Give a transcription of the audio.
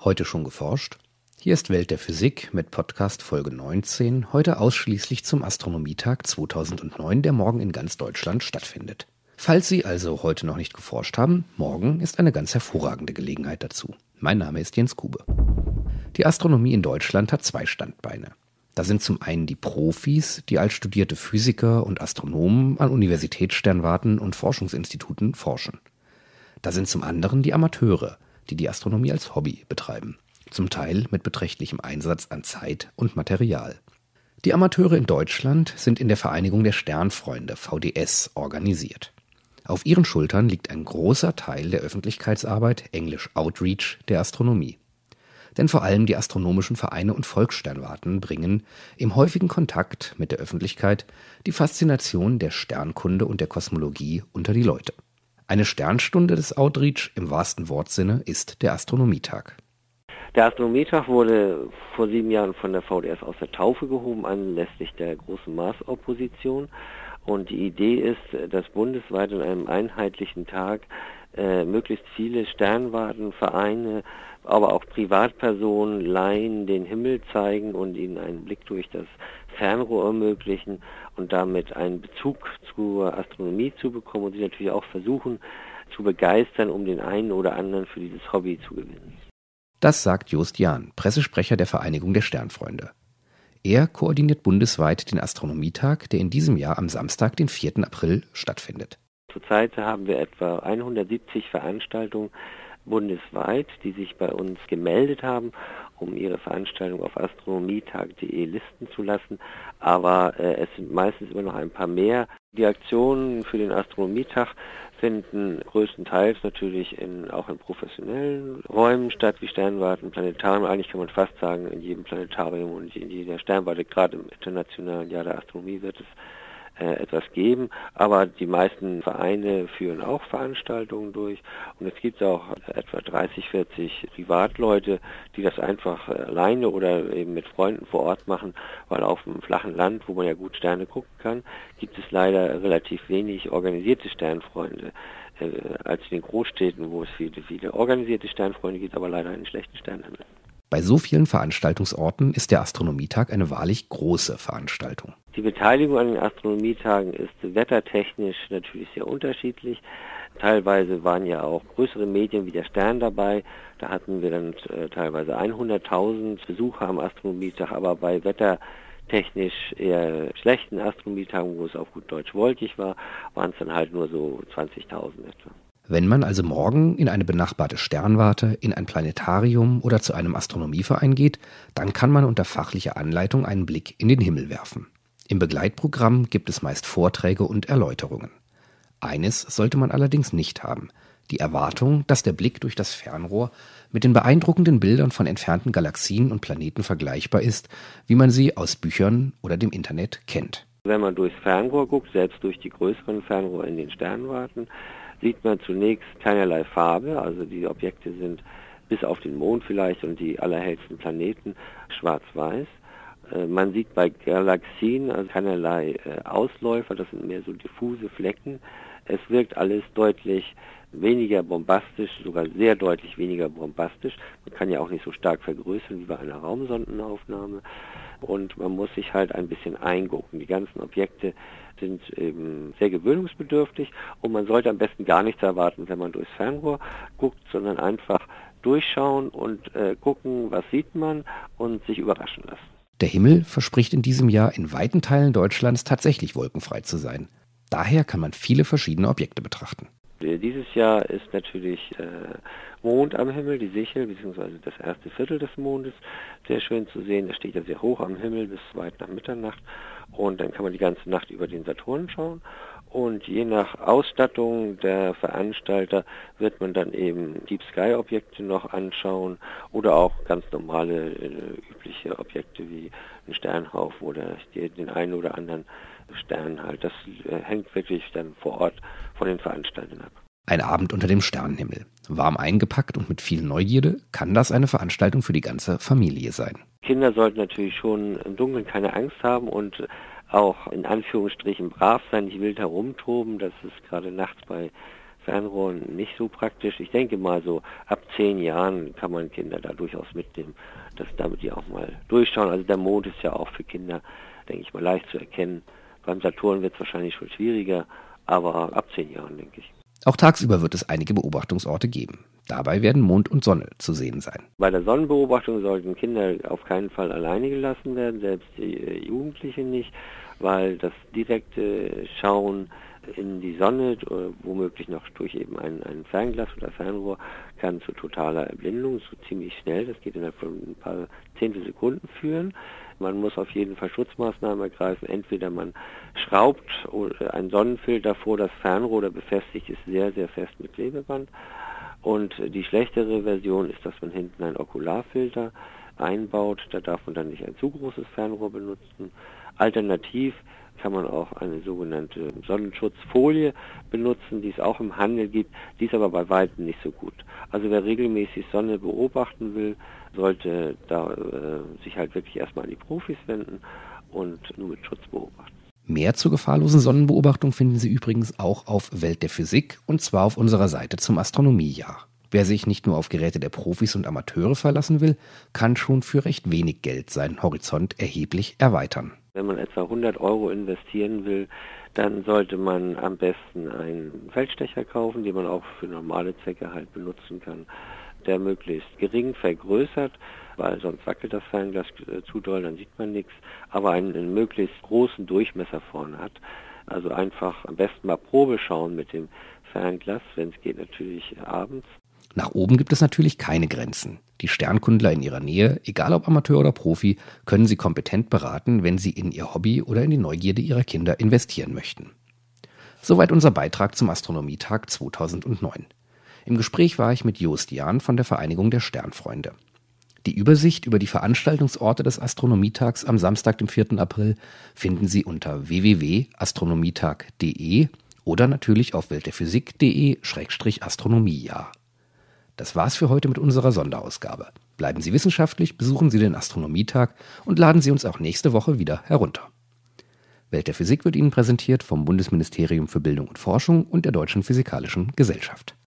Heute schon geforscht? Hier ist Welt der Physik mit Podcast Folge 19, heute ausschließlich zum Astronomietag 2009, der morgen in ganz Deutschland stattfindet. Falls Sie also heute noch nicht geforscht haben, morgen ist eine ganz hervorragende Gelegenheit dazu. Mein Name ist Jens Kube. Die Astronomie in Deutschland hat zwei Standbeine. Da sind zum einen die Profis, die als studierte Physiker und Astronomen an Universitätssternwarten und Forschungsinstituten forschen. Da sind zum anderen die Amateure, die die Astronomie als Hobby betreiben, zum Teil mit beträchtlichem Einsatz an Zeit und Material. Die Amateure in Deutschland sind in der Vereinigung der Sternfreunde VDS organisiert. Auf ihren Schultern liegt ein großer Teil der Öffentlichkeitsarbeit, englisch Outreach, der Astronomie. Denn vor allem die astronomischen Vereine und Volkssternwarten bringen im häufigen Kontakt mit der Öffentlichkeit die Faszination der Sternkunde und der Kosmologie unter die Leute. Eine Sternstunde des Outreach im wahrsten Wortsinne ist der Astronomietag. Der Astronomietag wurde vor sieben Jahren von der VDS aus der Taufe gehoben, anlässlich der großen Mars-Opposition. Und die Idee ist, dass bundesweit an einem einheitlichen Tag äh, möglichst viele Sternwarten, Vereine, aber auch Privatpersonen, Laien den Himmel zeigen und ihnen einen Blick durch das Fernrohr ermöglichen und damit einen Bezug zur Astronomie zu bekommen und sie natürlich auch versuchen zu begeistern, um den einen oder anderen für dieses Hobby zu gewinnen. Das sagt Jost Jahn, Pressesprecher der Vereinigung der Sternfreunde. Er koordiniert bundesweit den Astronomietag, der in diesem Jahr am Samstag, den 4. April, stattfindet. Zurzeit haben wir etwa 170 Veranstaltungen bundesweit, die sich bei uns gemeldet haben, um ihre Veranstaltung auf astronomietag.de listen zu lassen. Aber äh, es sind meistens immer noch ein paar mehr. Die Aktionen für den Astronomietag finden größtenteils natürlich in, auch in professionellen Räumen statt, wie Sternwarten, Planetarium. Eigentlich kann man fast sagen, in jedem Planetarium und in jeder Sternwarte, gerade im internationalen Jahr der Astronomie wird es etwas geben, aber die meisten Vereine führen auch Veranstaltungen durch und es gibt auch etwa 30, 40 Privatleute, die das einfach alleine oder eben mit Freunden vor Ort machen, weil auf dem flachen Land, wo man ja gut Sterne gucken kann, gibt es leider relativ wenig organisierte Sternfreunde äh, als in den Großstädten, wo es viele, viele organisierte Sternfreunde gibt, aber leider einen schlechten Sternenhimmel. Bei so vielen Veranstaltungsorten ist der Astronomietag eine wahrlich große Veranstaltung. Die Beteiligung an den Astronomietagen ist wettertechnisch natürlich sehr unterschiedlich. Teilweise waren ja auch größere Medien wie der Stern dabei. Da hatten wir dann äh, teilweise 100.000 Besucher am Astronomietag, aber bei wettertechnisch eher schlechten Astronomietagen, wo es auf gut Deutsch wolkig war, waren es dann halt nur so 20.000 etwa. Wenn man also morgen in eine benachbarte Sternwarte, in ein Planetarium oder zu einem Astronomieverein geht, dann kann man unter fachlicher Anleitung einen Blick in den Himmel werfen. Im Begleitprogramm gibt es meist Vorträge und Erläuterungen. Eines sollte man allerdings nicht haben, die Erwartung, dass der Blick durch das Fernrohr mit den beeindruckenden Bildern von entfernten Galaxien und Planeten vergleichbar ist, wie man sie aus Büchern oder dem Internet kennt. Wenn man durchs Fernrohr guckt, selbst durch die größeren Fernrohre in den Sternwarten, sieht man zunächst keinerlei Farbe, also die Objekte sind bis auf den Mond vielleicht und die allerhellsten Planeten schwarz-weiß. Äh, man sieht bei Galaxien also keinerlei äh, Ausläufer, das sind mehr so diffuse Flecken. Es wirkt alles deutlich weniger bombastisch, sogar sehr deutlich weniger bombastisch. Man kann ja auch nicht so stark vergrößern wie bei einer Raumsondenaufnahme. Und man muss sich halt ein bisschen eingucken. Die ganzen Objekte sind eben sehr gewöhnungsbedürftig und man sollte am besten gar nichts erwarten, wenn man durchs Fernrohr guckt, sondern einfach durchschauen und äh, gucken, was sieht man und sich überraschen lassen. Der Himmel verspricht in diesem Jahr in weiten Teilen Deutschlands tatsächlich wolkenfrei zu sein. Daher kann man viele verschiedene Objekte betrachten. Dieses Jahr ist natürlich äh, Mond am Himmel, die Sichel, beziehungsweise das erste Viertel des Mondes, sehr schön zu sehen. Er steht ja sehr hoch am Himmel bis weit nach Mitternacht und dann kann man die ganze Nacht über den Saturn schauen. Und je nach Ausstattung der Veranstalter wird man dann eben Deep Sky Objekte noch anschauen oder auch ganz normale äh, übliche Objekte wie ein Sternhaufen oder den einen oder anderen Stern halt. Das äh, hängt wirklich dann vor Ort von den Veranstaltern ab. Ein Abend unter dem Sternenhimmel. Warm eingepackt und mit viel Neugierde kann das eine Veranstaltung für die ganze Familie sein. Kinder sollten natürlich schon im Dunkeln keine Angst haben und auch in Anführungsstrichen brav sein, nicht wild herumtoben. Das ist gerade nachts bei Fernrohr nicht so praktisch. Ich denke mal so ab zehn Jahren kann man Kinder da durchaus mitnehmen, dass damit die auch mal durchschauen. Also der Mond ist ja auch für Kinder, denke ich mal, leicht zu erkennen. Beim Saturn wird es wahrscheinlich schon schwieriger, aber ab zehn Jahren, denke ich. Auch tagsüber wird es einige Beobachtungsorte geben. Dabei werden Mond und Sonne zu sehen sein. Bei der Sonnenbeobachtung sollten Kinder auf keinen Fall alleine gelassen werden, selbst die äh, Jugendlichen nicht, weil das direkte Schauen in die Sonne, äh, womöglich noch durch eben ein, ein Fernglas oder Fernrohr, kann zu totaler Erblindung, so ziemlich schnell, das geht innerhalb von ein paar Zehntel Sekunden führen. Man muss auf jeden Fall Schutzmaßnahmen ergreifen. Entweder man schraubt ein Sonnenfilter vor das Fernrohr, befestigt ist sehr, sehr fest mit Klebeband und die schlechtere Version ist, dass man hinten einen Okularfilter einbaut. Da darf man dann nicht ein zu großes Fernrohr benutzen. Alternativ kann man auch eine sogenannte Sonnenschutzfolie benutzen, die es auch im Handel gibt, die ist aber bei weitem nicht so gut. Also wer regelmäßig Sonne beobachten will, sollte da äh, sich halt wirklich erstmal an die Profis wenden und nur mit Schutz beobachten. Mehr zur gefahrlosen Sonnenbeobachtung finden Sie übrigens auch auf Welt der Physik und zwar auf unserer Seite zum Astronomiejahr. Wer sich nicht nur auf Geräte der Profis und Amateure verlassen will, kann schon für recht wenig Geld seinen Horizont erheblich erweitern. Wenn man etwa 100 Euro investieren will, dann sollte man am besten einen Feldstecher kaufen, den man auch für normale Zwecke halt benutzen kann, der möglichst gering vergrößert weil sonst wackelt das Fernglas äh, zu doll, dann sieht man nichts, aber einen, einen möglichst großen Durchmesser vorne hat. Also einfach am besten mal Probe schauen mit dem Fernglas, wenn es geht natürlich abends. Nach oben gibt es natürlich keine Grenzen. Die Sternkundler in ihrer Nähe, egal ob Amateur oder Profi, können sie kompetent beraten, wenn sie in ihr Hobby oder in die Neugierde ihrer Kinder investieren möchten. Soweit unser Beitrag zum Astronomietag 2009. Im Gespräch war ich mit Jost Jahn von der Vereinigung der Sternfreunde. Die Übersicht über die Veranstaltungsorte des Astronomietags am Samstag, dem 4. April, finden Sie unter www.astronomietag.de oder natürlich auf weltderphysik.de-astronomiejahr. Das war's für heute mit unserer Sonderausgabe. Bleiben Sie wissenschaftlich, besuchen Sie den Astronomietag und laden Sie uns auch nächste Woche wieder herunter. Welt der Physik wird Ihnen präsentiert vom Bundesministerium für Bildung und Forschung und der Deutschen Physikalischen Gesellschaft.